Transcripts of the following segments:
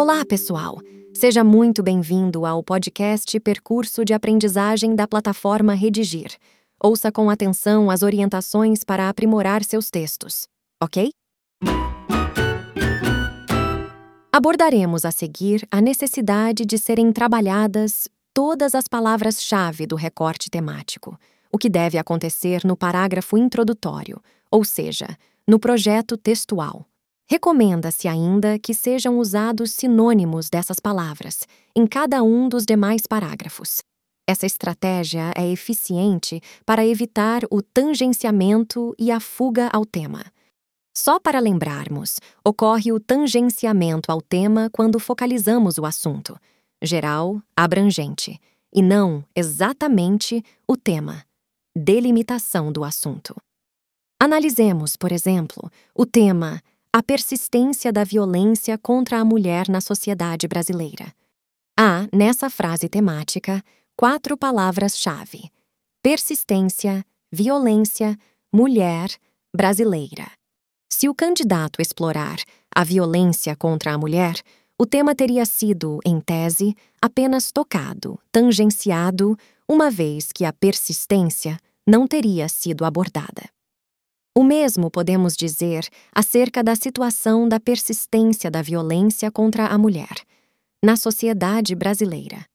Olá, pessoal! Seja muito bem-vindo ao podcast Percurso de Aprendizagem da plataforma Redigir. Ouça com atenção as orientações para aprimorar seus textos, ok? Abordaremos a seguir a necessidade de serem trabalhadas todas as palavras-chave do recorte temático, o que deve acontecer no parágrafo introdutório, ou seja, no projeto textual. Recomenda-se ainda que sejam usados sinônimos dessas palavras em cada um dos demais parágrafos. Essa estratégia é eficiente para evitar o tangenciamento e a fuga ao tema. Só para lembrarmos, ocorre o tangenciamento ao tema quando focalizamos o assunto, geral, abrangente, e não exatamente o tema, delimitação do assunto. Analisemos, por exemplo, o tema a persistência da violência contra a mulher na sociedade brasileira. Há, nessa frase temática, quatro palavras-chave: persistência, violência, mulher, brasileira. Se o candidato explorar a violência contra a mulher, o tema teria sido, em tese, apenas tocado, tangenciado, uma vez que a persistência não teria sido abordada. O mesmo podemos dizer acerca da situação da persistência da violência contra a mulher na sociedade brasileira.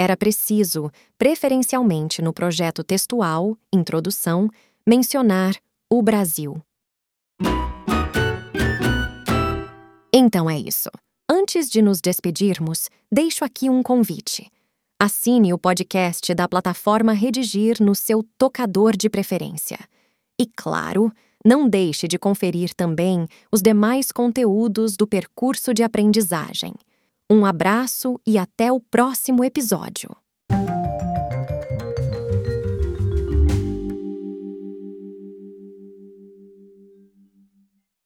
Era preciso, preferencialmente no projeto textual, introdução, mencionar o Brasil. Então é isso. Antes de nos despedirmos, deixo aqui um convite. Assine o podcast da plataforma Redigir no seu tocador de preferência. E, claro, não deixe de conferir também os demais conteúdos do percurso de aprendizagem. Um abraço e até o próximo episódio.